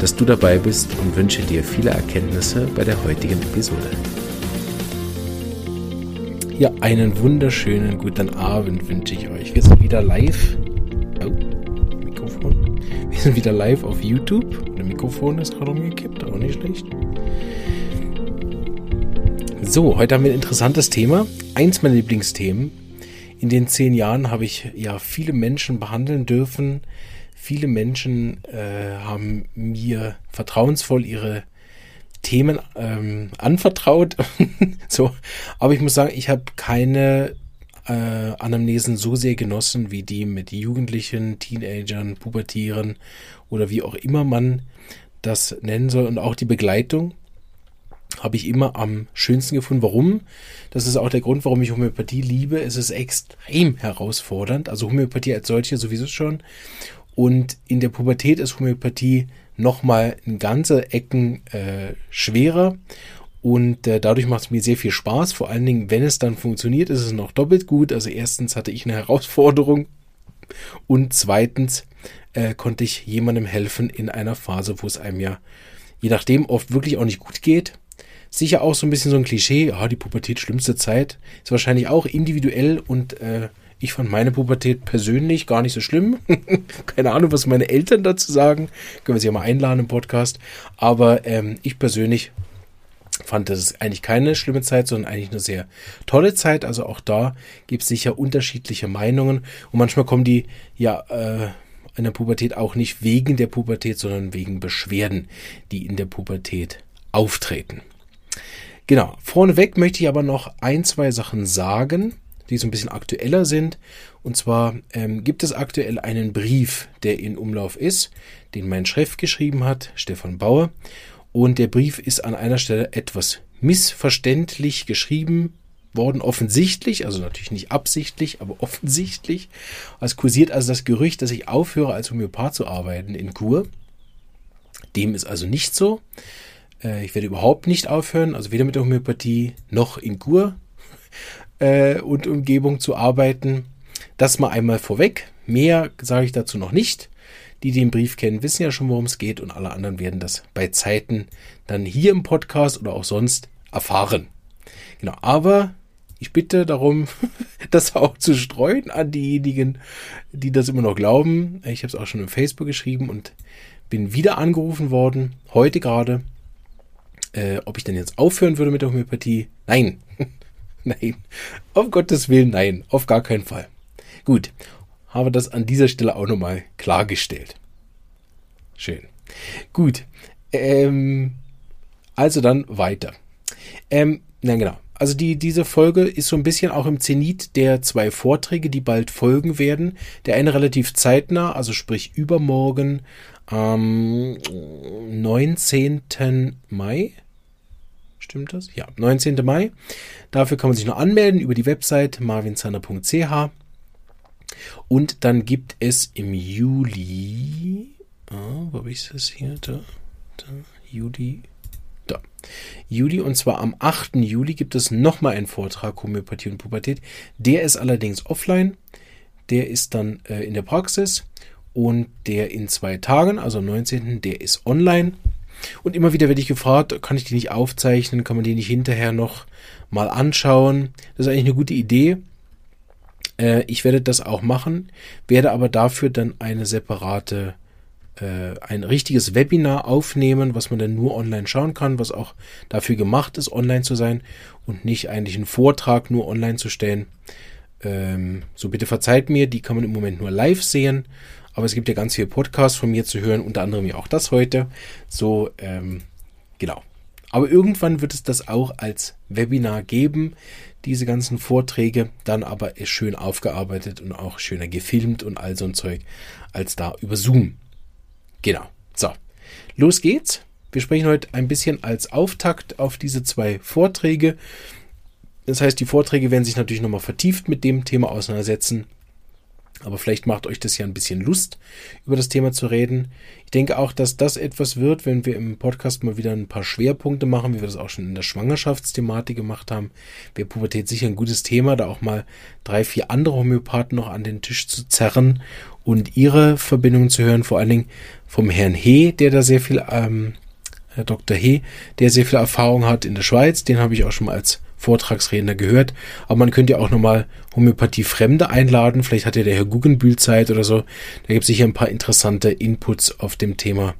dass du dabei bist und wünsche dir viele Erkenntnisse bei der heutigen Episode. Ja, einen wunderschönen guten Abend wünsche ich euch. Wir sind wieder live. Oh, Mikrofon. Wir sind wieder live auf YouTube. Das Mikrofon ist gerade umgekippt, auch nicht schlecht. So, heute haben wir ein interessantes Thema. Eins meiner Lieblingsthemen. In den zehn Jahren habe ich ja viele Menschen behandeln dürfen. Viele Menschen äh, haben mir vertrauensvoll ihre Themen ähm, anvertraut. so, aber ich muss sagen, ich habe keine äh, Anamnesen so sehr genossen wie die mit Jugendlichen, Teenagern, Pubertieren oder wie auch immer man das nennen soll und auch die Begleitung habe ich immer am schönsten gefunden. Warum? Das ist auch der Grund, warum ich Homöopathie liebe. Es ist extrem herausfordernd. Also Homöopathie als solche sowieso schon. Und in der Pubertät ist Homöopathie nochmal ganze Ecken äh, schwerer. Und äh, dadurch macht es mir sehr viel Spaß. Vor allen Dingen, wenn es dann funktioniert, ist es noch doppelt gut. Also erstens hatte ich eine Herausforderung. Und zweitens äh, konnte ich jemandem helfen in einer Phase, wo es einem ja, je nachdem, oft wirklich auch nicht gut geht sicher auch so ein bisschen so ein Klischee, ja, die Pubertät schlimmste Zeit, ist wahrscheinlich auch individuell und äh, ich fand meine Pubertät persönlich gar nicht so schlimm. Keine Ahnung, was meine Eltern dazu sagen. Können wir sie ja mal einladen im Podcast. Aber ähm, ich persönlich fand das eigentlich keine schlimme Zeit, sondern eigentlich eine sehr tolle Zeit. Also auch da gibt es sicher unterschiedliche Meinungen. Und manchmal kommen die ja äh, in der Pubertät auch nicht wegen der Pubertät, sondern wegen Beschwerden, die in der Pubertät auftreten. Genau, vorneweg möchte ich aber noch ein, zwei Sachen sagen, die so ein bisschen aktueller sind. Und zwar ähm, gibt es aktuell einen Brief, der in Umlauf ist, den mein Chef geschrieben hat, Stefan Bauer. Und der Brief ist an einer Stelle etwas missverständlich geschrieben worden, offensichtlich, also natürlich nicht absichtlich, aber offensichtlich. Es kursiert also das Gerücht, dass ich aufhöre, als Homöopath zu arbeiten in Kur. Dem ist also nicht so. Äh, ich werde überhaupt nicht aufhören, also weder mit der Homöopathie noch in Kur äh, und Umgebung zu arbeiten. Das mal einmal vorweg. Mehr sage ich dazu noch nicht. Die, die den Brief kennen, wissen ja schon, worum es geht und alle anderen werden das bei Zeiten dann hier im Podcast oder auch sonst erfahren. Genau, aber ich bitte darum, das auch zu streuen an diejenigen, die das immer noch glauben. Ich habe es auch schon im Facebook geschrieben und bin wieder angerufen worden, heute gerade, äh, ob ich denn jetzt aufhören würde mit der Homöopathie? Nein. nein. Auf Gottes Willen, nein. Auf gar keinen Fall. Gut. Habe das an dieser Stelle auch nochmal klargestellt. Schön. Gut. Ähm, also dann weiter. Ähm, na genau. Also die, diese Folge ist so ein bisschen auch im Zenit der zwei Vorträge, die bald folgen werden. Der eine relativ zeitnah, also sprich übermorgen am 19. Mai. Stimmt das? Ja, 19. Mai. Dafür kann man sich noch anmelden über die Website marvinzander.ch. Und dann gibt es im Juli, ah, wo habe ich das hier? Da, da, Juli, da. Juli, und zwar am 8. Juli gibt es nochmal einen Vortrag Homöopathie und Pubertät. Der ist allerdings offline. Der ist dann äh, in der Praxis. Und der in zwei Tagen, also am 19., der ist online. Und immer wieder werde ich gefragt, kann ich die nicht aufzeichnen, kann man die nicht hinterher noch mal anschauen? Das ist eigentlich eine gute Idee. Äh, ich werde das auch machen, werde aber dafür dann eine separate, äh, ein richtiges Webinar aufnehmen, was man dann nur online schauen kann, was auch dafür gemacht ist, online zu sein und nicht eigentlich einen Vortrag nur online zu stellen. Ähm, so bitte verzeiht mir, die kann man im Moment nur live sehen aber es gibt ja ganz viele Podcasts von mir zu hören, unter anderem ja auch das heute. So, ähm, genau. Aber irgendwann wird es das auch als Webinar geben, diese ganzen Vorträge, dann aber schön aufgearbeitet und auch schöner gefilmt und all so ein Zeug als da über Zoom. Genau. So, los geht's. Wir sprechen heute ein bisschen als Auftakt auf diese zwei Vorträge. Das heißt, die Vorträge werden sich natürlich nochmal vertieft mit dem Thema auseinandersetzen. Aber vielleicht macht euch das ja ein bisschen Lust, über das Thema zu reden. Ich denke auch, dass das etwas wird, wenn wir im Podcast mal wieder ein paar Schwerpunkte machen, wie wir das auch schon in der Schwangerschaftsthematik gemacht haben. Wäre Pubertät sicher ein gutes Thema, da auch mal drei, vier andere Homöopathen noch an den Tisch zu zerren und ihre Verbindungen zu hören, vor allen Dingen vom Herrn He, der da sehr viel, ähm, Herr Dr. He, der sehr viel Erfahrung hat in der Schweiz, den habe ich auch schon mal als Vortragsredner gehört. Aber man könnte ja auch nochmal Homöopathie-Fremde einladen. Vielleicht hat ja der Herr Guggenbühl Zeit oder so. Da gibt es sicher ein paar interessante Inputs auf dem Thema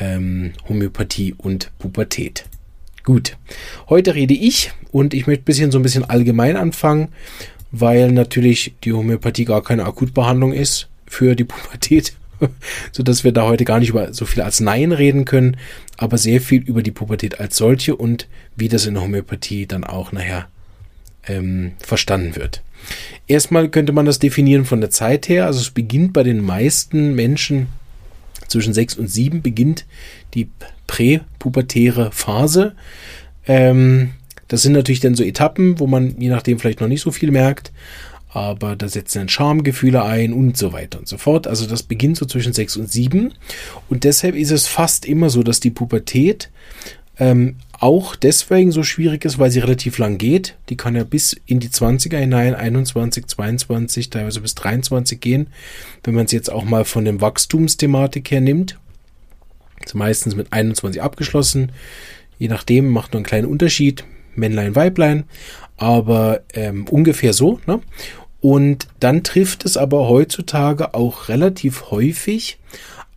ähm, Homöopathie und Pubertät. Gut, heute rede ich und ich möchte ein bisschen so ein bisschen allgemein anfangen, weil natürlich die Homöopathie gar keine Akutbehandlung ist für die Pubertät so dass wir da heute gar nicht über so viel als Nein reden können, aber sehr viel über die Pubertät als solche und wie das in der Homöopathie dann auch nachher ähm, verstanden wird. Erstmal könnte man das definieren von der Zeit her. Also es beginnt bei den meisten Menschen zwischen sechs und sieben beginnt die präpubertäre Phase. Ähm, das sind natürlich dann so Etappen, wo man je nachdem vielleicht noch nicht so viel merkt aber da setzen dann Schamgefühle ein und so weiter und so fort. Also das beginnt so zwischen sechs und sieben und deshalb ist es fast immer so, dass die Pubertät ähm, auch deswegen so schwierig ist, weil sie relativ lang geht. Die kann ja bis in die 20er hinein, 21, 22, teilweise bis 23 gehen, wenn man es jetzt auch mal von dem Wachstumsthematik her nimmt. Ist meistens mit 21 abgeschlossen. Je nachdem macht nur einen kleinen Unterschied. Männlein, Weiblein aber ähm, ungefähr so. Ne? Und dann trifft es aber heutzutage auch relativ häufig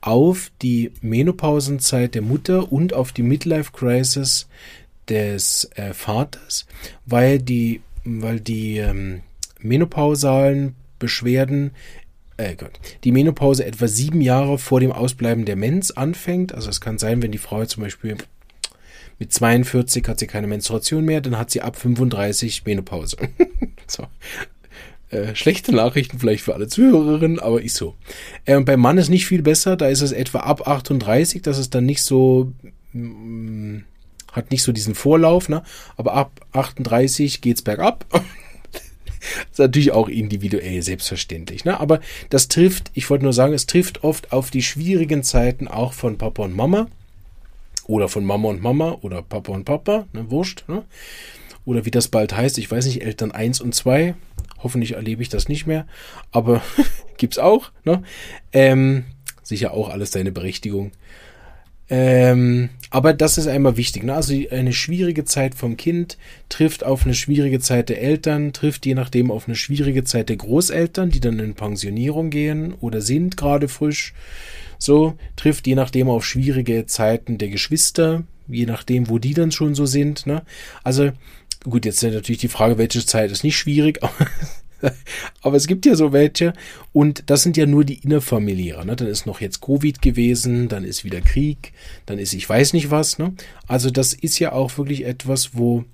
auf die Menopausenzeit der Mutter und auf die Midlife Crisis des äh, Vaters, weil die, weil die ähm, menopausalen Beschwerden äh Gott, die Menopause etwa sieben Jahre vor dem Ausbleiben der Mens anfängt. Also es kann sein, wenn die Frau zum Beispiel mit 42 hat sie keine Menstruation mehr, dann hat sie ab 35 Menopause. so. Äh, schlechte Nachrichten vielleicht für alle Zuhörerinnen, aber ist so. Äh, beim Mann ist nicht viel besser, da ist es etwa ab 38, das ist dann nicht so, mm, hat nicht so diesen Vorlauf, ne? aber ab 38 geht's bergab. das ist natürlich auch individuell, selbstverständlich. Ne? Aber das trifft, ich wollte nur sagen, es trifft oft auf die schwierigen Zeiten auch von Papa und Mama. Oder von Mama und Mama oder Papa und Papa, ne, wurscht. Ne? Oder wie das bald heißt, ich weiß nicht, Eltern 1 und 2. Hoffentlich erlebe ich das nicht mehr. Aber gibt's auch. Ne? Ähm, sicher auch alles seine Berechtigung. Ähm, aber das ist einmal wichtig. Ne? Also eine schwierige Zeit vom Kind trifft auf eine schwierige Zeit der Eltern, trifft je nachdem auf eine schwierige Zeit der Großeltern, die dann in Pensionierung gehen oder sind gerade frisch. So trifft je nachdem auf schwierige Zeiten der Geschwister, je nachdem, wo die dann schon so sind. Ne? Also gut, jetzt ist natürlich die Frage, welche Zeit ist nicht schwierig, aber es gibt ja so welche und das sind ja nur die innerfamiliäre. Ne? Dann ist noch jetzt Covid gewesen, dann ist wieder Krieg, dann ist ich weiß nicht was. Ne? Also das ist ja auch wirklich etwas, wo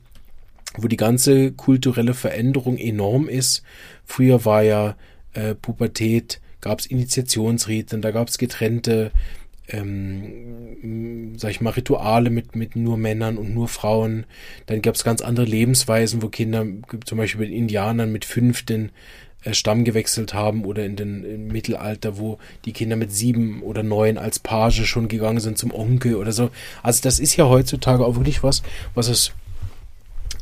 wo die ganze kulturelle Veränderung enorm ist. Früher war ja äh, Pubertät gab es Initiationsriten, da gab es getrennte, ähm, sag ich mal, Rituale mit, mit nur Männern und nur Frauen. Dann gab es ganz andere Lebensweisen, wo Kinder zum Beispiel mit Indianern mit fünf den äh, Stamm gewechselt haben oder in den Mittelalter, wo die Kinder mit sieben oder neun als Page schon gegangen sind zum Onkel oder so. Also das ist ja heutzutage auch wirklich was, was es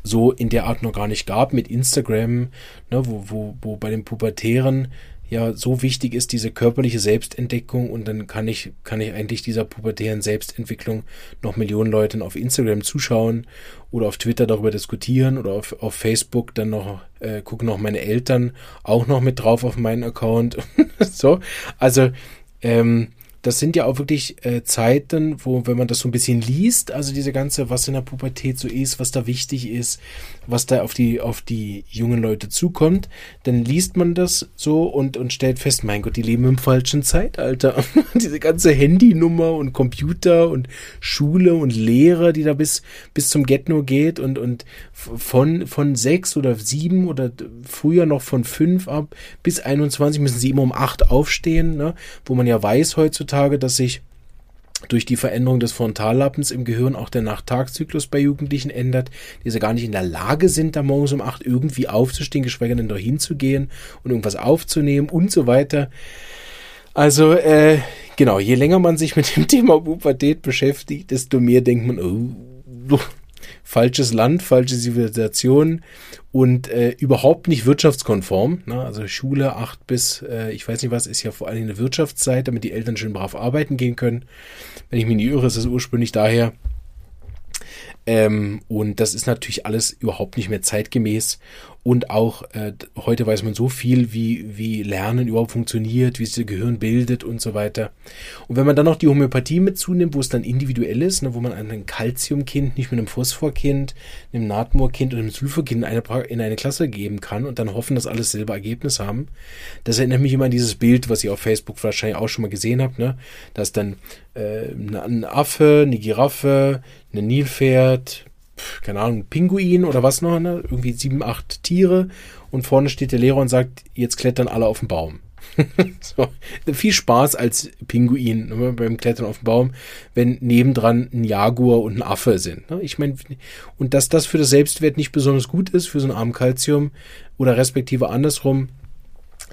so in der Art noch gar nicht gab mit Instagram, ne, wo, wo, wo bei den Pubertären ja so wichtig ist, diese körperliche Selbstentdeckung und dann kann ich, kann ich eigentlich dieser pubertären Selbstentwicklung noch Millionen Leuten auf Instagram zuschauen oder auf Twitter darüber diskutieren oder auf, auf Facebook dann noch, äh, gucken noch meine Eltern auch noch mit drauf auf meinen Account. so, also ähm, das sind ja auch wirklich äh, Zeiten, wo, wenn man das so ein bisschen liest, also diese ganze, was in der Pubertät so ist, was da wichtig ist, was da auf die, auf die jungen Leute zukommt, dann liest man das so und, und stellt fest, mein Gott, die leben im falschen Zeitalter. diese ganze Handynummer und Computer und Schule und Lehre, die da bis, bis zum Get-No geht und, und von, von sechs oder sieben oder früher noch von fünf ab bis 21 müssen sie immer um acht aufstehen, ne? wo man ja weiß heutzutage, dass sich durch die Veränderung des Frontallappens im Gehirn auch der Nacht-Tag-Zyklus bei Jugendlichen ändert, die sie gar nicht in der Lage sind, da morgens um acht irgendwie aufzustehen, geschweige denn dahin zu gehen und irgendwas aufzunehmen und so weiter. Also, äh, genau, je länger man sich mit dem Thema Pubertät beschäftigt, desto mehr denkt man, oh, falsches Land, falsche Zivilisation und äh, überhaupt nicht wirtschaftskonform. Ne? Also Schule acht bis, äh, ich weiß nicht was, ist ja vor allem eine Wirtschaftszeit, damit die Eltern schön brav arbeiten gehen können. Wenn ich mich nicht irre, ist es ursprünglich daher. Ähm, und das ist natürlich alles überhaupt nicht mehr zeitgemäß. Und auch äh, heute weiß man so viel, wie, wie Lernen überhaupt funktioniert, wie sich das Gehirn bildet und so weiter. Und wenn man dann noch die Homöopathie mit zunimmt, wo es dann individuell ist, ne, wo man ein Calciumkind nicht mit einem Phosphorkind, einem Natmorkind und einem Sulfurkind in eine, in eine Klasse geben kann und dann hoffen, dass alles selber Ergebnis haben. Das erinnert mich immer an dieses Bild, was ihr auf Facebook wahrscheinlich auch schon mal gesehen habt, ne? dass dann äh, ein Affe, eine Giraffe, ein Nilpferd, keine Ahnung, Pinguin oder was noch, ne? irgendwie sieben, acht Tiere und vorne steht der Lehrer und sagt, jetzt klettern alle auf den Baum. so, viel Spaß als Pinguin ne, beim Klettern auf den Baum, wenn nebendran ein Jaguar und ein Affe sind. Ne? Ich meine, und dass das für das Selbstwert nicht besonders gut ist, für so einen armen Calcium oder respektive andersrum,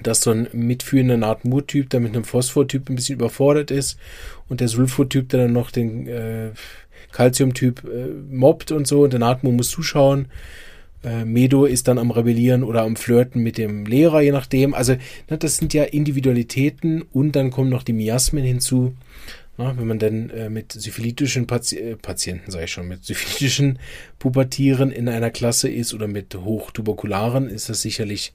dass so ein mitführender Nahtmur-Typ, der mit einem Phosphor-Typ ein bisschen überfordert ist und der Sulfur-Typ, der dann noch den äh, Calcium-Typ äh, mobbt und so und der Natmo muss zuschauen. Äh, Medo ist dann am Rebellieren oder am Flirten mit dem Lehrer, je nachdem. Also ne, das sind ja Individualitäten und dann kommen noch die Miasmen hinzu. Na, wenn man dann äh, mit syphilitischen Pati äh, Patienten, sage ich schon, mit syphilitischen Pubertieren in einer Klasse ist oder mit Hochtuberkularen, ist das sicherlich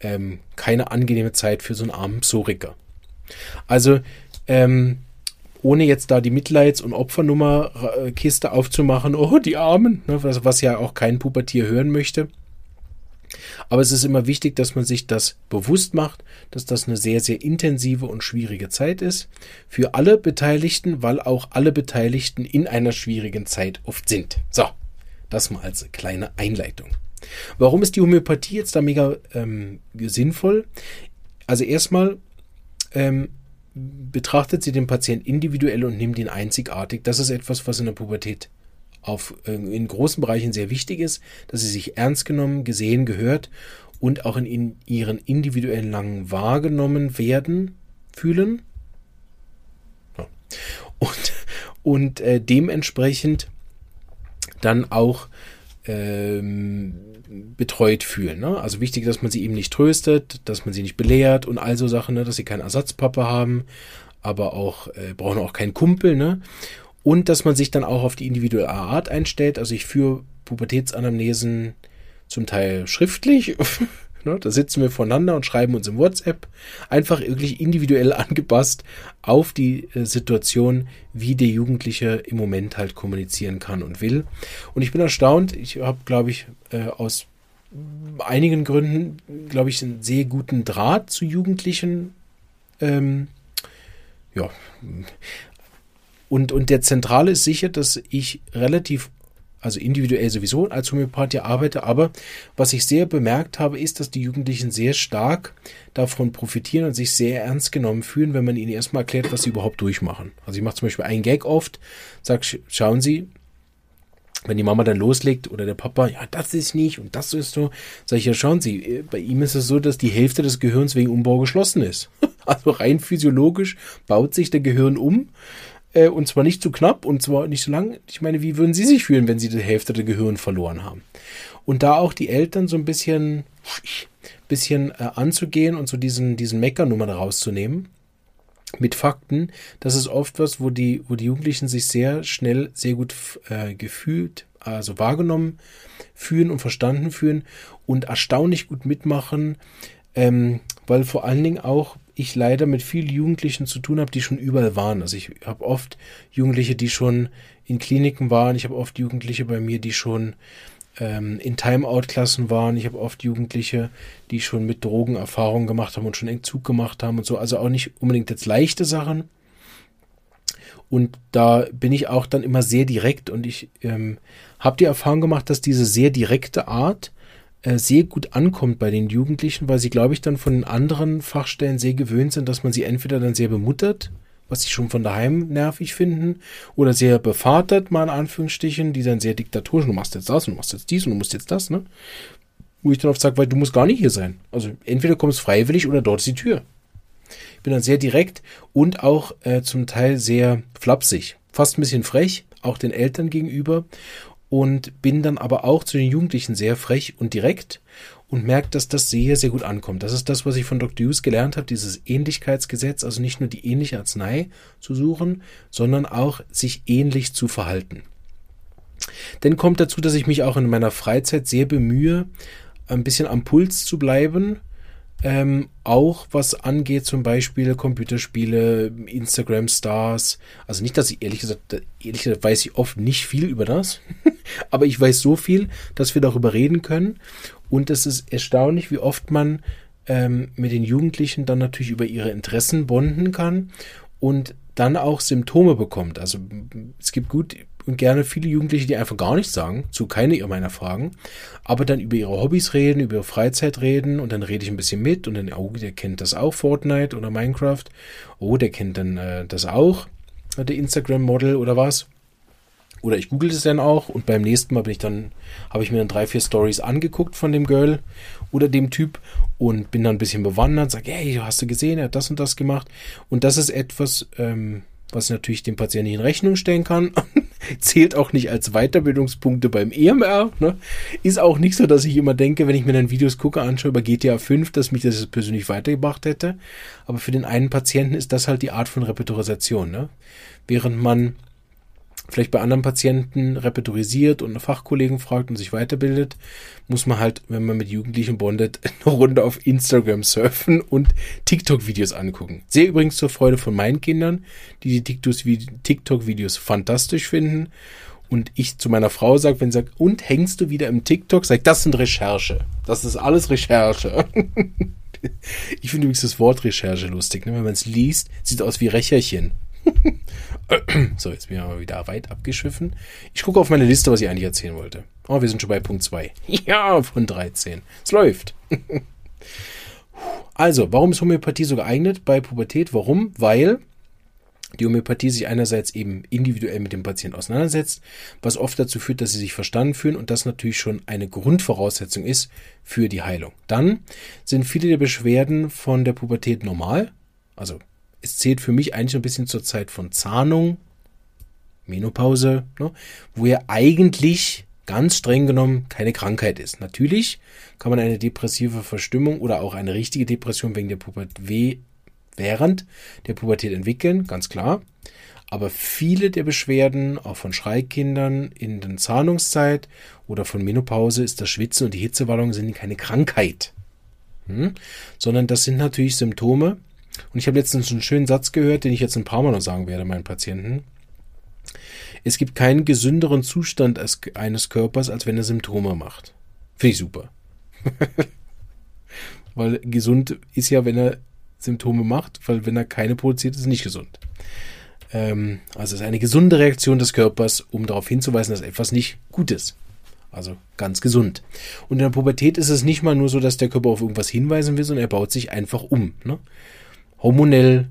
ähm, keine angenehme Zeit für so einen armen Psoriker. Also ähm, ohne jetzt da die Mitleids- und Opfernummerkiste aufzumachen, oh, die Armen, ne, was, was ja auch kein Pubertier hören möchte. Aber es ist immer wichtig, dass man sich das bewusst macht, dass das eine sehr, sehr intensive und schwierige Zeit ist für alle Beteiligten, weil auch alle Beteiligten in einer schwierigen Zeit oft sind. So, das mal als kleine Einleitung. Warum ist die Homöopathie jetzt da mega ähm, sinnvoll? Also erstmal, ähm, betrachtet sie den Patienten individuell und nimmt ihn einzigartig. Das ist etwas, was in der Pubertät auf, äh, in großen Bereichen sehr wichtig ist, dass sie sich ernst genommen, gesehen, gehört und auch in, in ihren individuellen Langen wahrgenommen werden, fühlen. Ja. Und, und äh, dementsprechend dann auch ähm, betreut fühlen. Ne? Also wichtig, dass man sie eben nicht tröstet, dass man sie nicht belehrt und all so Sachen, ne? dass sie keinen Ersatzpapa haben, aber auch äh, brauchen auch keinen Kumpel. Ne? Und dass man sich dann auch auf die individuelle Art einstellt. Also ich führe Pubertätsanamnesen zum Teil schriftlich Ne? Da sitzen wir voneinander und schreiben uns im WhatsApp. Einfach wirklich individuell angepasst auf die äh, Situation, wie der Jugendliche im Moment halt kommunizieren kann und will. Und ich bin erstaunt. Ich habe, glaube ich, äh, aus einigen Gründen, glaube ich, einen sehr guten Draht zu Jugendlichen. Ähm, ja. Und, und der Zentrale ist sicher, dass ich relativ also individuell sowieso als Homöopath ja arbeite, aber was ich sehr bemerkt habe, ist, dass die Jugendlichen sehr stark davon profitieren und sich sehr ernst genommen fühlen, wenn man ihnen erstmal erklärt, was sie überhaupt durchmachen. Also ich mache zum Beispiel einen Gag oft, sage, schauen Sie, wenn die Mama dann loslegt oder der Papa, ja, das ist nicht und das ist so, sage ich ja, schauen Sie, bei ihm ist es so, dass die Hälfte des Gehirns wegen Umbau geschlossen ist. Also rein physiologisch baut sich der Gehirn um äh, und zwar nicht zu knapp und zwar nicht so lang. Ich meine, wie würden Sie sich fühlen, wenn Sie die Hälfte der Gehirn verloren haben? Und da auch die Eltern so ein bisschen, bisschen äh, anzugehen und so diesen, diesen Meckernummer rauszunehmen mit Fakten, das ist oft was, wo die, wo die Jugendlichen sich sehr schnell, sehr gut äh, gefühlt, also wahrgenommen fühlen und verstanden fühlen und erstaunlich gut mitmachen, ähm, weil vor allen Dingen auch ich leider mit vielen Jugendlichen zu tun habe, die schon überall waren. Also ich habe oft Jugendliche, die schon in Kliniken waren. Ich habe oft Jugendliche bei mir, die schon ähm, in Timeout-Klassen waren. Ich habe oft Jugendliche, die schon mit Drogen Erfahrungen gemacht haben und schon Entzug gemacht haben und so. Also auch nicht unbedingt jetzt leichte Sachen. Und da bin ich auch dann immer sehr direkt und ich ähm, habe die Erfahrung gemacht, dass diese sehr direkte Art sehr gut ankommt bei den Jugendlichen, weil sie, glaube ich, dann von den anderen Fachstellen sehr gewöhnt sind, dass man sie entweder dann sehr bemuttert was sie schon von daheim nervig finden, oder sehr bevatert, mal in Anführungsstrichen, die dann sehr diktatorisch, du machst jetzt das und du machst jetzt dies und du musst jetzt das, ne? Wo ich dann oft sage, weil du musst gar nicht hier sein. Also entweder kommst freiwillig oder dort ist die Tür. Ich bin dann sehr direkt und auch äh, zum Teil sehr flapsig, fast ein bisschen frech, auch den Eltern gegenüber und bin dann aber auch zu den Jugendlichen sehr frech und direkt und merkt, dass das sehr, sehr gut ankommt. Das ist das, was ich von Dr. Hughes gelernt habe, dieses Ähnlichkeitsgesetz, also nicht nur die ähnliche Arznei zu suchen, sondern auch sich ähnlich zu verhalten. Dann kommt dazu, dass ich mich auch in meiner Freizeit sehr bemühe, ein bisschen am Puls zu bleiben ähm, auch was angeht, zum Beispiel Computerspiele, Instagram-Stars. Also nicht, dass ich ehrlich gesagt, ehrlich gesagt weiß ich oft nicht viel über das, aber ich weiß so viel, dass wir darüber reden können. Und es ist erstaunlich, wie oft man ähm, mit den Jugendlichen dann natürlich über ihre Interessen bonden kann und dann auch Symptome bekommt. Also es gibt gut und gerne viele Jugendliche, die einfach gar nichts sagen, zu keine meiner Fragen, aber dann über ihre Hobbys reden, über ihre Freizeit reden und dann rede ich ein bisschen mit und dann, oh, der kennt das auch, Fortnite oder Minecraft. Oh, der kennt dann äh, das auch, der Instagram-Model oder was. Oder ich google es dann auch und beim nächsten Mal bin ich dann, habe ich mir dann drei, vier Stories angeguckt von dem Girl oder dem Typ und bin dann ein bisschen bewandert, sage, hey, hast du gesehen, er hat das und das gemacht. Und das ist etwas, ähm, was natürlich dem Patienten in Rechnung stellen kann. Zählt auch nicht als Weiterbildungspunkte beim EMR. Ne? Ist auch nicht so, dass ich immer denke, wenn ich mir dann Videos gucke, anschaue über GTA 5, dass mich das persönlich weitergebracht hätte. Aber für den einen Patienten ist das halt die Art von Repetorisation. Ne? Während man vielleicht bei anderen Patienten repertorisiert und Fachkollegen fragt und sich weiterbildet, muss man halt, wenn man mit Jugendlichen bondet, eine Runde auf Instagram surfen und TikTok-Videos angucken. Sehr übrigens zur Freude von meinen Kindern, die die TikTok-Videos fantastisch finden. Und ich zu meiner Frau sage, wenn sie sagt, und hängst du wieder im TikTok? Sag, das sind Recherche. Das ist alles Recherche. ich finde übrigens das Wort Recherche lustig. Ne? Wenn man es liest, sieht aus wie Recherchen. so, jetzt bin ich mal wieder weit abgeschiffen. Ich gucke auf meine Liste, was ich eigentlich erzählen wollte. Oh, wir sind schon bei Punkt 2. Ja, von 13. Es läuft. also, warum ist Homöopathie so geeignet bei Pubertät? Warum? Weil die Homöopathie sich einerseits eben individuell mit dem Patienten auseinandersetzt, was oft dazu führt, dass sie sich verstanden fühlen und das natürlich schon eine Grundvoraussetzung ist für die Heilung. Dann sind viele der Beschwerden von der Pubertät normal, also es zählt für mich eigentlich ein bisschen zur Zeit von Zahnung, Menopause, ne, wo ja eigentlich ganz streng genommen keine Krankheit ist. Natürlich kann man eine depressive Verstimmung oder auch eine richtige Depression wegen der Pubertät während der Pubertät entwickeln, ganz klar. Aber viele der Beschwerden, auch von Schreikindern in der Zahnungszeit oder von Menopause, ist das Schwitzen und die Hitzewallung sind keine Krankheit. Hm? Sondern das sind natürlich Symptome, und ich habe letztens einen schönen Satz gehört, den ich jetzt ein paar Mal noch sagen werde meinen Patienten. Es gibt keinen gesünderen Zustand eines Körpers, als wenn er Symptome macht. Finde ich super. weil gesund ist ja, wenn er Symptome macht, weil wenn er keine produziert, ist er nicht gesund. Ähm, also es ist eine gesunde Reaktion des Körpers, um darauf hinzuweisen, dass etwas nicht gut ist. Also ganz gesund. Und in der Pubertät ist es nicht mal nur so, dass der Körper auf irgendwas hinweisen will, sondern er baut sich einfach um. Ne? Hormonell,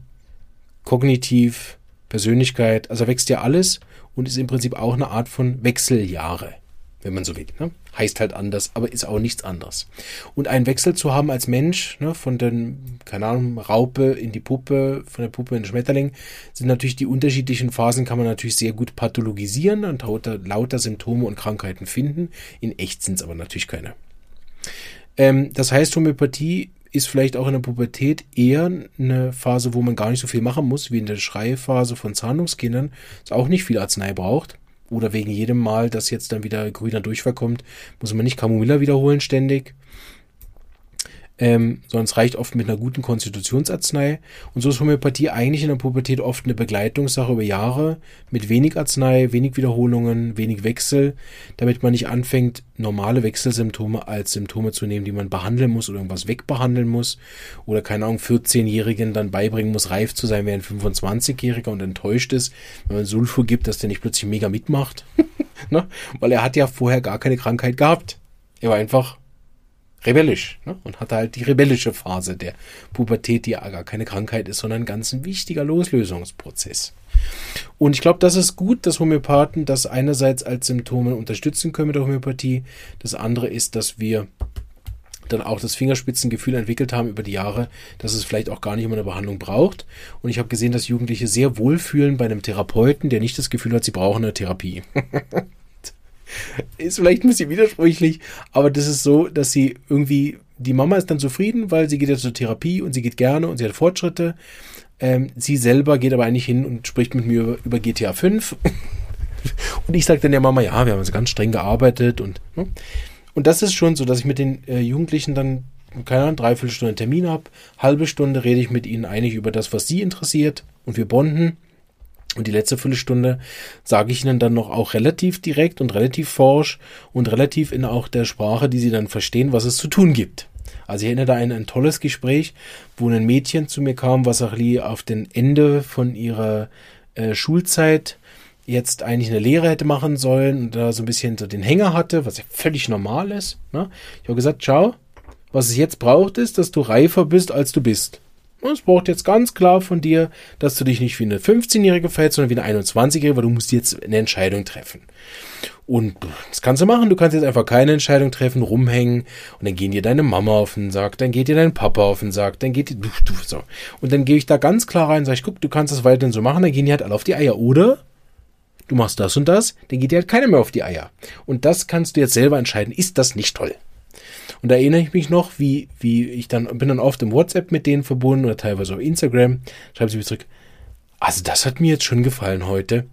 kognitiv, Persönlichkeit, also wächst ja alles und ist im Prinzip auch eine Art von Wechseljahre, wenn man so will. Ne? Heißt halt anders, aber ist auch nichts anderes. Und einen Wechsel zu haben als Mensch, ne, von den, keine Ahnung, Raupe in die Puppe, von der Puppe in den Schmetterling, sind natürlich die unterschiedlichen Phasen, kann man natürlich sehr gut pathologisieren und lauter, lauter Symptome und Krankheiten finden. In echt sind es aber natürlich keine. Ähm, das heißt, Homöopathie ist vielleicht auch in der Pubertät eher eine Phase, wo man gar nicht so viel machen muss, wie in der Schreiphase von Zahnungskindern, es auch nicht viel Arznei braucht. Oder wegen jedem Mal, dass jetzt dann wieder grüner Durchfall kommt, muss man nicht Camomilla wiederholen ständig ähm, sondern es reicht oft mit einer guten Konstitutionsarznei. Und so ist Homöopathie eigentlich in der Pubertät oft eine Begleitungssache über Jahre mit wenig Arznei, wenig Wiederholungen, wenig Wechsel, damit man nicht anfängt, normale Wechselsymptome als Symptome zu nehmen, die man behandeln muss oder irgendwas wegbehandeln muss. Oder keine Ahnung, 14-Jährigen dann beibringen muss, reif zu sein, während 25-Jähriger und enttäuscht ist, wenn man Sulfur gibt, dass der nicht plötzlich mega mitmacht. ne? Weil er hat ja vorher gar keine Krankheit gehabt. Er war einfach rebellisch ne? und hatte halt die rebellische Phase der Pubertät, die ja gar keine Krankheit ist, sondern ein ganz wichtiger Loslösungsprozess. Und ich glaube, das ist gut, dass Homöopathen das einerseits als Symptome unterstützen können mit der Homöopathie. Das andere ist, dass wir dann auch das Fingerspitzengefühl entwickelt haben über die Jahre, dass es vielleicht auch gar nicht immer eine Behandlung braucht. Und ich habe gesehen, dass Jugendliche sehr wohlfühlen bei einem Therapeuten, der nicht das Gefühl hat, sie brauchen eine Therapie. ist vielleicht ein bisschen widersprüchlich, aber das ist so, dass sie irgendwie, die Mama ist dann zufrieden, weil sie geht ja zur Therapie und sie geht gerne und sie hat Fortschritte. Ähm, sie selber geht aber eigentlich hin und spricht mit mir über, über GTA 5. und ich sage dann der Mama, ja, wir haben also ganz streng gearbeitet und, ne? und das ist schon so, dass ich mit den äh, Jugendlichen dann, keine Ahnung, dreiviertel Stunde Termin habe, halbe Stunde rede ich mit ihnen eigentlich über das, was sie interessiert und wir bonden. Und die letzte Viertelstunde sage ich Ihnen dann noch auch relativ direkt und relativ forsch und relativ in auch der Sprache, die Sie dann verstehen, was es zu tun gibt. Also ich erinnere da an ein tolles Gespräch, wo ein Mädchen zu mir kam, was auch auf den Ende von ihrer äh, Schulzeit jetzt eigentlich eine Lehre hätte machen sollen und da so ein bisschen so den Hänger hatte, was ja völlig normal ist. Ne? Ich habe gesagt, schau, was es jetzt braucht, ist, dass du reifer bist, als du bist. Es braucht jetzt ganz klar von dir, dass du dich nicht wie eine 15-Jährige verhältst, sondern wie eine 21-Jährige, weil du musst jetzt eine Entscheidung treffen. Und das kannst du machen. Du kannst jetzt einfach keine Entscheidung treffen, rumhängen und dann gehen dir deine Mama auf den Sack, dann geht dir dein Papa auf den Sack, dann geht dir, so. Und dann gehe ich da ganz klar rein und sage, guck, du kannst das weiterhin so machen, dann gehen die halt alle auf die Eier. Oder du machst das und das, dann geht dir halt keiner mehr auf die Eier. Und das kannst du jetzt selber entscheiden. Ist das nicht toll? Und da erinnere ich mich noch, wie, wie ich dann, bin dann oft im WhatsApp mit denen verbunden oder teilweise auf Instagram, schreibe sie mir zurück. Also das hat mir jetzt schon gefallen heute,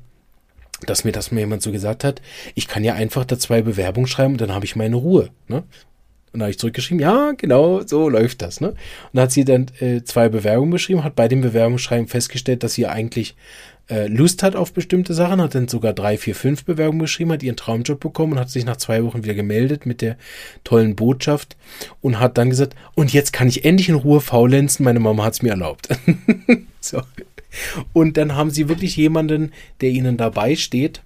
dass mir das mal jemand so gesagt hat. Ich kann ja einfach da zwei Bewerbungen schreiben und dann habe ich meine Ruhe. Ne? Und da habe ich zurückgeschrieben, ja, genau, so läuft das. Ne? Und dann hat sie dann äh, zwei Bewerbungen beschrieben, hat bei dem Bewerbungsschreiben festgestellt, dass sie eigentlich äh, Lust hat auf bestimmte Sachen, hat dann sogar drei, vier, fünf Bewerbungen geschrieben, hat ihren Traumjob bekommen und hat sich nach zwei Wochen wieder gemeldet mit der tollen Botschaft und hat dann gesagt, und jetzt kann ich endlich in Ruhe faulenzen, meine Mama hat es mir erlaubt. so. Und dann haben sie wirklich jemanden, der ihnen dabei steht.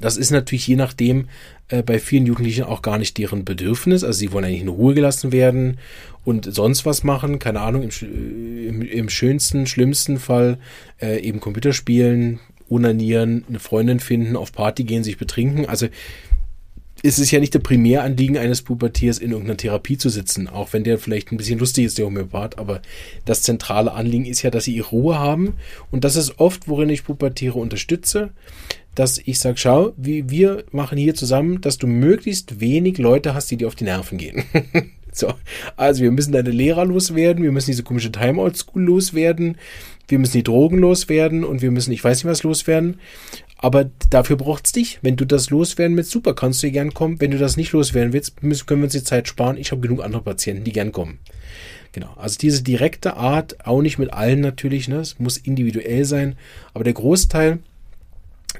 Das ist natürlich je nachdem, äh, bei vielen Jugendlichen auch gar nicht deren Bedürfnis. Also sie wollen eigentlich in Ruhe gelassen werden und sonst was machen. Keine Ahnung, im, äh, im, im schönsten, schlimmsten Fall äh, eben Computerspielen, unanieren, eine Freundin finden, auf Party gehen, sich betrinken. Also ist es ja nicht der Primäranliegen eines Pubertiers, in irgendeiner Therapie zu sitzen, auch wenn der vielleicht ein bisschen lustig ist, der Homöopath, aber das zentrale Anliegen ist ja, dass sie ihre Ruhe haben und das ist oft, worin ich Pubertiere unterstütze, dass ich sage, schau, wie, wir machen hier zusammen, dass du möglichst wenig Leute hast, die dir auf die Nerven gehen. so, also wir müssen deine Lehrer loswerden, wir müssen diese komische Timeout-School loswerden, wir müssen die Drogen loswerden und wir müssen, ich weiß nicht was loswerden. Aber dafür braucht's dich. Wenn du das loswerden willst, super, kannst du gern kommen. Wenn du das nicht loswerden willst, müssen, können wir uns die Zeit sparen. Ich habe genug andere Patienten, die gern kommen. Genau. Also diese direkte Art, auch nicht mit allen natürlich, ne? Es muss individuell sein. Aber der Großteil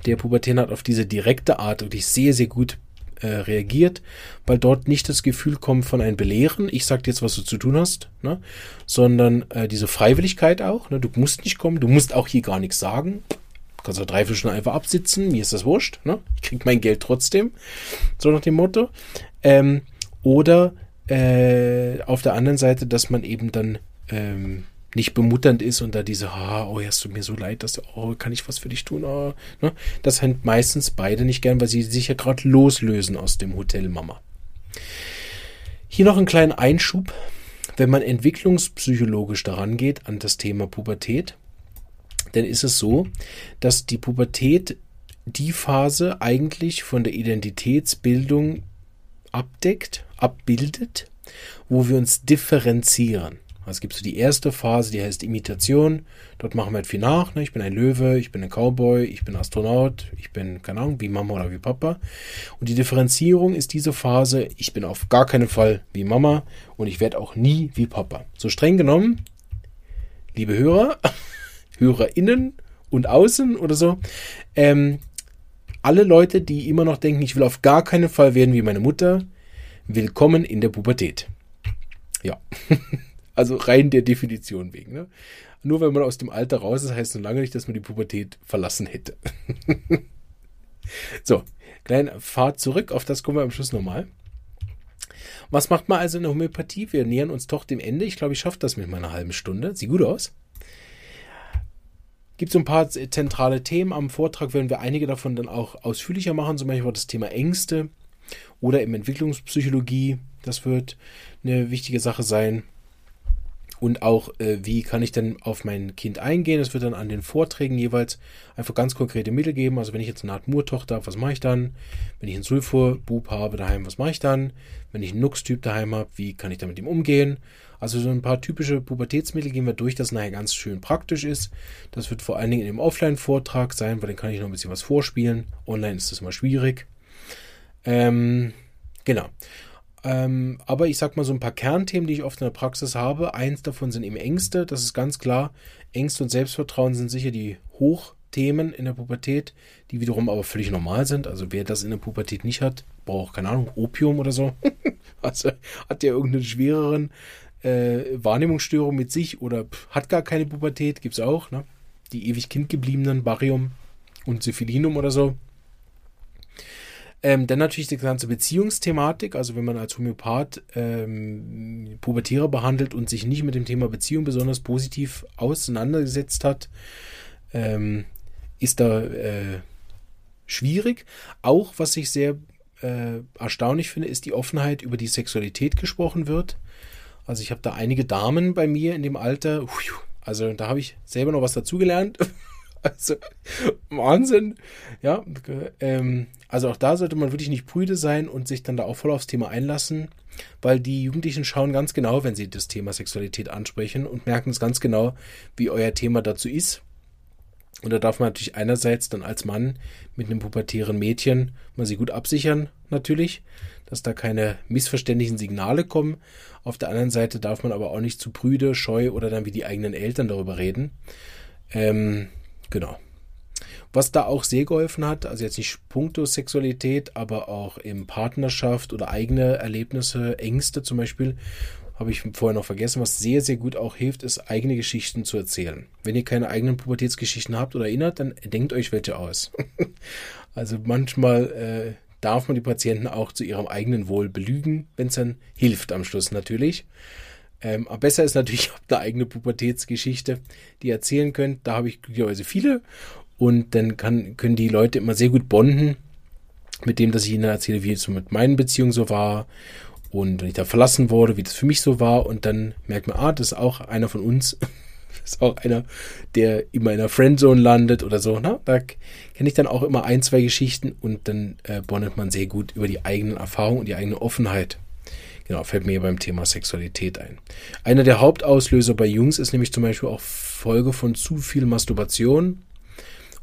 der Pubertären hat auf diese direkte Art wirklich sehr, sehr gut äh, reagiert, weil dort nicht das Gefühl kommt von einem Belehren, ich sag dir jetzt, was du zu tun hast, ne? sondern äh, diese Freiwilligkeit auch. Ne? Du musst nicht kommen, du musst auch hier gar nichts sagen. Du kannst auch drei, Stunden einfach absitzen, mir ist das wurscht. Ne? Ich krieg mein Geld trotzdem, so nach dem Motto. Ähm, oder äh, auf der anderen Seite, dass man eben dann ähm, nicht bemutternd ist und da diese, ah, oh, hast du mir so leid, dass du, oh, kann ich was für dich tun? Oh, ne? Das haben meistens beide nicht gern, weil sie sich ja gerade loslösen aus dem Hotel Mama. Hier noch einen kleinen Einschub. Wenn man entwicklungspsychologisch daran geht an das Thema Pubertät, dann ist es so, dass die Pubertät die Phase eigentlich von der Identitätsbildung abdeckt, abbildet, wo wir uns differenzieren. Also es gibt so die erste Phase, die heißt Imitation. Dort machen wir halt viel nach. Ne? Ich bin ein Löwe, ich bin ein Cowboy, ich bin Astronaut, ich bin, keine Ahnung, wie Mama oder wie Papa. Und die Differenzierung ist diese Phase, ich bin auf gar keinen Fall wie Mama und ich werde auch nie wie Papa. So streng genommen, liebe Hörer, HörerInnen und Außen oder so, ähm, alle Leute, die immer noch denken, ich will auf gar keinen Fall werden wie meine Mutter, willkommen in der Pubertät. Ja. Also rein der Definition wegen. Ne? Nur wenn man aus dem Alter raus ist, heißt es noch lange nicht, dass man die Pubertät verlassen hätte. so, kleine Fahrt zurück, auf das kommen wir am Schluss nochmal. Was macht man also in der Homöopathie? Wir nähern uns doch dem Ende. Ich glaube, ich schaffe das mit meiner halben Stunde. Sieht gut aus. Gibt so ein paar zentrale Themen. Am Vortrag werden wir einige davon dann auch ausführlicher machen. Zum Beispiel das Thema Ängste oder eben Entwicklungspsychologie. Das wird eine wichtige Sache sein und auch, äh, wie kann ich denn auf mein Kind eingehen. Es wird dann an den Vorträgen jeweils einfach ganz konkrete Mittel geben. Also wenn ich jetzt eine Art Murtochter habe, was mache ich dann? Wenn ich einen Sulfurbub habe daheim, was mache ich dann? Wenn ich einen Nux-Typ daheim habe, wie kann ich da mit ihm umgehen? Also so ein paar typische Pubertätsmittel gehen wir durch, das nachher ganz schön praktisch ist. Das wird vor allen Dingen in dem Offline-Vortrag sein, weil dann kann ich noch ein bisschen was vorspielen. Online ist das mal schwierig. Ähm, genau. Ähm, aber ich sag mal so ein paar Kernthemen, die ich oft in der Praxis habe. Eins davon sind eben Ängste. Das ist ganz klar. Ängste und Selbstvertrauen sind sicher die Hochthemen in der Pubertät, die wiederum aber völlig normal sind. Also wer das in der Pubertät nicht hat, braucht, keine Ahnung, Opium oder so. also hat ja irgendeinen schwereren äh, Wahrnehmungsstörung mit sich oder pff, hat gar keine Pubertät, gibt es auch. Ne? Die ewig kindgebliebenen Barium und Syphilinum oder so. Ähm, dann natürlich die ganze Beziehungsthematik, also wenn man als Homöopath ähm, Pubertäre behandelt und sich nicht mit dem Thema Beziehung besonders positiv auseinandergesetzt hat, ähm, ist da äh, schwierig. Auch was ich sehr äh, erstaunlich finde, ist die Offenheit, über die Sexualität gesprochen wird. Also ich habe da einige Damen bei mir in dem Alter, also da habe ich selber noch was dazugelernt. Also Wahnsinn. Ja, ähm, also auch da sollte man wirklich nicht prüde sein und sich dann da auch voll aufs Thema einlassen, weil die Jugendlichen schauen ganz genau, wenn sie das Thema Sexualität ansprechen und merken es ganz genau, wie euer Thema dazu ist. Und da darf man natürlich einerseits dann als Mann mit einem pubertären Mädchen mal sie gut absichern, natürlich, dass da keine missverständlichen Signale kommen. Auf der anderen Seite darf man aber auch nicht zu prüde, scheu oder dann wie die eigenen Eltern darüber reden. Ähm, Genau. Was da auch sehr geholfen hat, also jetzt nicht puncto Sexualität, aber auch in Partnerschaft oder eigene Erlebnisse, Ängste zum Beispiel, habe ich vorher noch vergessen, was sehr, sehr gut auch hilft, ist eigene Geschichten zu erzählen. Wenn ihr keine eigenen Pubertätsgeschichten habt oder erinnert, dann denkt euch welche aus. also manchmal äh, darf man die Patienten auch zu ihrem eigenen Wohl belügen, wenn es dann hilft am Schluss natürlich. Ähm, aber besser ist natürlich, habt eine eigene Pubertätsgeschichte, die ihr erzählen könnt. Da habe ich glücklicherweise viele. Und dann kann, können die Leute immer sehr gut bonden mit dem, dass ich ihnen erzähle, wie es mit meinen Beziehungen so war und wenn ich da verlassen wurde, wie das für mich so war. Und dann merkt man, ah, das ist auch einer von uns. das ist auch einer, der immer in einer Friendzone landet oder so. Na, da kenne ich dann auch immer ein, zwei Geschichten und dann äh, bondet man sehr gut über die eigenen Erfahrungen und die eigene Offenheit. Genau, fällt mir beim Thema Sexualität ein. Einer der Hauptauslöser bei Jungs ist nämlich zum Beispiel auch Folge von zu viel Masturbation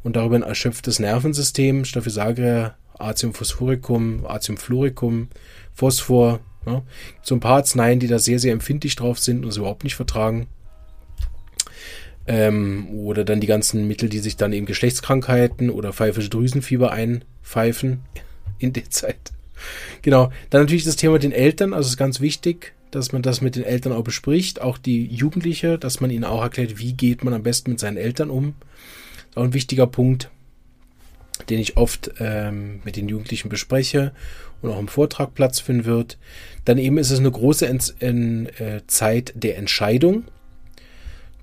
und darüber ein erschöpftes Nervensystem, Staphysagra, Acium phosphoricum, Acium fluoricum, Phosphor. Ja. So ein paar Arzneien, die da sehr, sehr empfindlich drauf sind und es überhaupt nicht vertragen. Ähm, oder dann die ganzen Mittel, die sich dann eben Geschlechtskrankheiten oder pfeifische Drüsenfieber einpfeifen in der Zeit. Genau. Dann natürlich das Thema mit den Eltern. Also es ist ganz wichtig, dass man das mit den Eltern auch bespricht. Auch die Jugendliche, dass man ihnen auch erklärt, wie geht man am besten mit seinen Eltern um. Ist auch ein wichtiger Punkt, den ich oft ähm, mit den Jugendlichen bespreche und auch im Vortrag Platz finden wird. Dann eben ist es eine große Ent in, äh, Zeit der Entscheidung.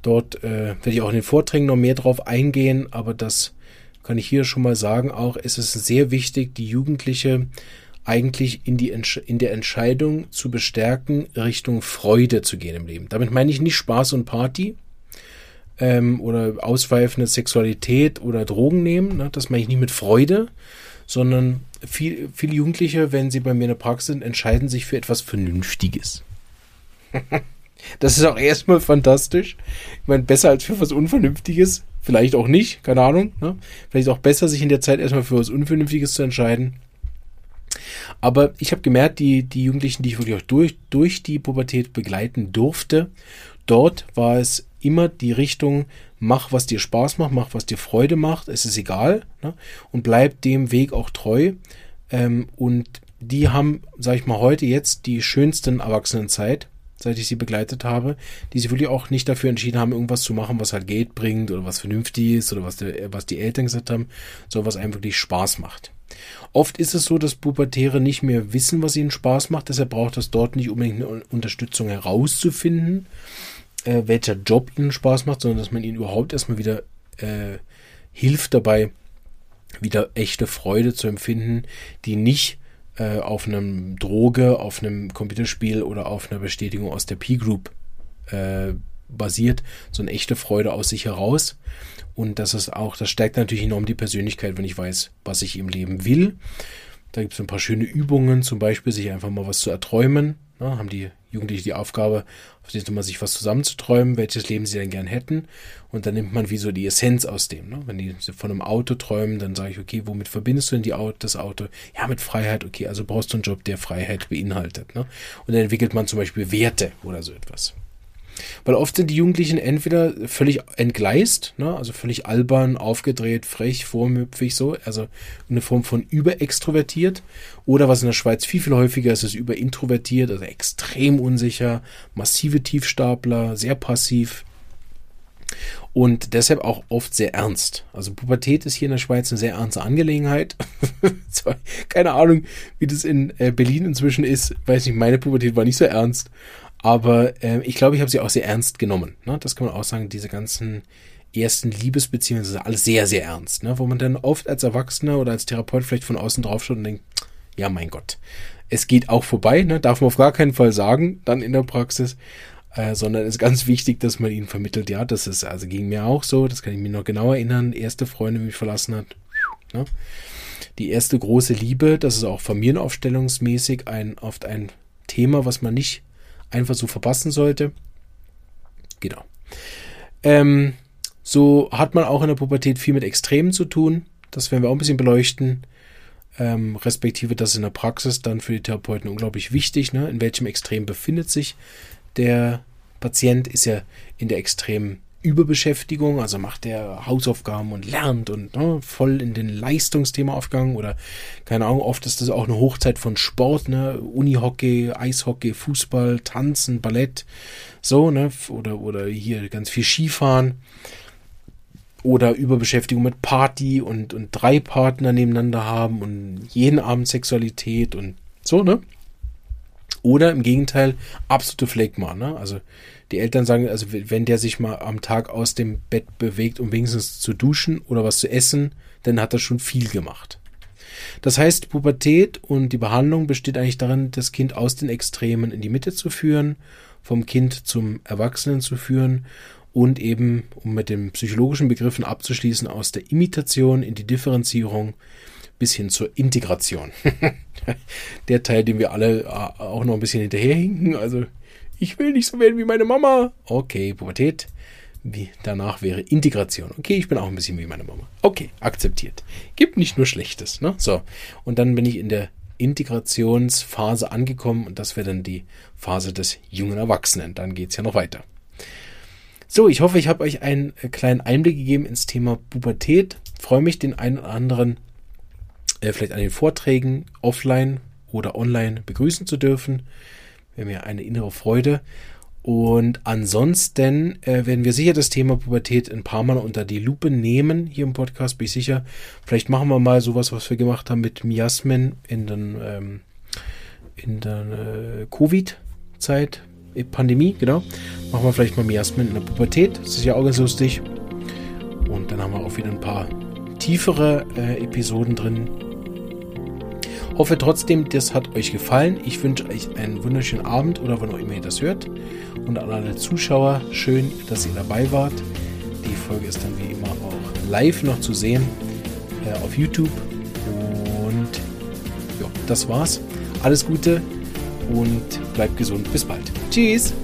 Dort äh, werde ich auch in den Vorträgen noch mehr drauf eingehen, aber das kann ich hier schon mal sagen. Auch ist es sehr wichtig, die Jugendliche eigentlich in, die, in der Entscheidung zu bestärken, Richtung Freude zu gehen im Leben. Damit meine ich nicht Spaß und Party ähm, oder ausweifende Sexualität oder Drogen nehmen. Ne? Das meine ich nicht mit Freude, sondern viel, viele Jugendliche, wenn sie bei mir in der Praxis sind, entscheiden sich für etwas Vernünftiges. das ist auch erstmal fantastisch. Ich meine, besser als für was Unvernünftiges. Vielleicht auch nicht, keine Ahnung. Ne? Vielleicht auch besser, sich in der Zeit erstmal für was Unvernünftiges zu entscheiden. Aber ich habe gemerkt, die, die Jugendlichen, die ich wirklich auch durch, durch die Pubertät begleiten durfte, dort war es immer die Richtung, mach, was dir Spaß macht, mach, was dir Freude macht, es ist egal ne? und bleib dem Weg auch treu. Ähm, und die haben, sag ich mal, heute jetzt die schönsten Erwachsenenzeit, seit ich sie begleitet habe, die sich wirklich auch nicht dafür entschieden haben, irgendwas zu machen, was halt Geld bringt oder was vernünftig ist oder was, der, was die Eltern gesagt haben, sondern was einem wirklich Spaß macht. Oft ist es so, dass Pubertäre nicht mehr wissen, was ihnen Spaß macht, deshalb braucht es dort nicht unbedingt eine Unterstützung herauszufinden, äh, welcher Job ihnen Spaß macht, sondern dass man ihnen überhaupt erstmal wieder äh, hilft dabei, wieder echte Freude zu empfinden, die nicht äh, auf einem Droge, auf einem Computerspiel oder auf einer Bestätigung aus der P-Group äh, basiert, so eine echte Freude aus sich heraus. Und das ist auch, das stärkt natürlich enorm die Persönlichkeit, wenn ich weiß, was ich im Leben will. Da gibt es ein paar schöne Übungen, zum Beispiel sich einfach mal was zu erträumen. Ja, haben die Jugendlichen die Aufgabe, auf jeden Fall sich was zusammenzuträumen, welches Leben sie denn gern hätten. Und dann nimmt man wie so die Essenz aus dem. Ne? Wenn die von einem Auto träumen, dann sage ich, okay, womit verbindest du denn die Auto, das Auto? Ja, mit Freiheit, okay, also brauchst du einen Job, der Freiheit beinhaltet. Ne? Und dann entwickelt man zum Beispiel Werte oder so etwas. Weil oft sind die Jugendlichen entweder völlig entgleist, ne, also völlig albern, aufgedreht, frech, vormüpfig, so, also eine Form von überextrovertiert. Oder was in der Schweiz viel, viel häufiger ist, ist überintrovertiert, also extrem unsicher, massive Tiefstapler, sehr passiv. Und deshalb auch oft sehr ernst. Also Pubertät ist hier in der Schweiz eine sehr ernste Angelegenheit. Keine Ahnung, wie das in äh, Berlin inzwischen ist. Weiß nicht, meine Pubertät war nicht so ernst. Aber äh, ich glaube, ich habe sie auch sehr ernst genommen. Ne? Das kann man auch sagen, diese ganzen ersten Liebesbeziehungen, ist alles sehr, sehr ernst. Ne? Wo man dann oft als Erwachsener oder als Therapeut vielleicht von außen drauf schaut und denkt, ja, mein Gott, es geht auch vorbei, ne? darf man auf gar keinen Fall sagen, dann in der Praxis. Äh, sondern es ist ganz wichtig, dass man ihnen vermittelt, ja, das ist, also ging mir auch so, das kann ich mir noch genau erinnern, erste Freundin, die mich verlassen hat. Ne? Die erste große Liebe, das ist auch familienaufstellungsmäßig ein, oft ein Thema, was man nicht einfach so verpassen sollte. Genau. Ähm, so hat man auch in der Pubertät viel mit Extremen zu tun. Das werden wir auch ein bisschen beleuchten. Ähm, respektive das in der Praxis dann für die Therapeuten unglaublich wichtig. Ne? In welchem Extrem befindet sich der Patient? Ist er in der extremen Überbeschäftigung, also macht er Hausaufgaben und lernt und ne, voll in den Leistungsthema aufgegangen oder keine Ahnung, oft ist das auch eine Hochzeit von Sport, ne, Unihockey, Eishockey, Fußball, Tanzen, Ballett, so, ne, oder, oder hier ganz viel Skifahren oder Überbeschäftigung mit Party und, und drei Partner nebeneinander haben und jeden Abend Sexualität und so, ne? Oder im Gegenteil, absolute Phlegma, ne? Also die Eltern sagen, also wenn der sich mal am Tag aus dem Bett bewegt, um wenigstens zu duschen oder was zu essen, dann hat er schon viel gemacht. Das heißt, Pubertät und die Behandlung besteht eigentlich darin, das Kind aus den Extremen in die Mitte zu führen, vom Kind zum Erwachsenen zu führen und eben, um mit den psychologischen Begriffen abzuschließen, aus der Imitation in die Differenzierung bis hin zur Integration. Der Teil, den wir alle äh, auch noch ein bisschen hinterherhinken, also ich will nicht so werden wie meine Mama. Okay, Pubertät. Wie danach wäre Integration. Okay, ich bin auch ein bisschen wie meine Mama. Okay, akzeptiert. Gibt nicht nur Schlechtes, ne? So. Und dann bin ich in der Integrationsphase angekommen und das wäre dann die Phase des jungen Erwachsenen. Dann geht es ja noch weiter. So, ich hoffe, ich habe euch einen äh, kleinen Einblick gegeben ins Thema Pubertät. Freue mich, den einen oder anderen äh, vielleicht an den Vorträgen offline oder online begrüßen zu dürfen wäre mir eine innere Freude. Und ansonsten äh, werden wir sicher das Thema Pubertät ein paar Mal unter die Lupe nehmen hier im Podcast, bin ich sicher. Vielleicht machen wir mal sowas, was wir gemacht haben mit Miasmen in den ähm, in der äh, Covid-Zeit, äh, Pandemie, genau. Machen wir vielleicht mal Miasmen in der Pubertät. Das ist ja auch ganz lustig. Und dann haben wir auch wieder ein paar tiefere äh, Episoden drin, Hoffe trotzdem, das hat euch gefallen. Ich wünsche euch einen wunderschönen Abend oder wann auch immer ihr das hört. Und an alle Zuschauer, schön, dass ihr dabei wart. Die Folge ist dann wie immer auch live noch zu sehen äh, auf YouTube. Und ja, das war's. Alles Gute und bleibt gesund. Bis bald. Tschüss.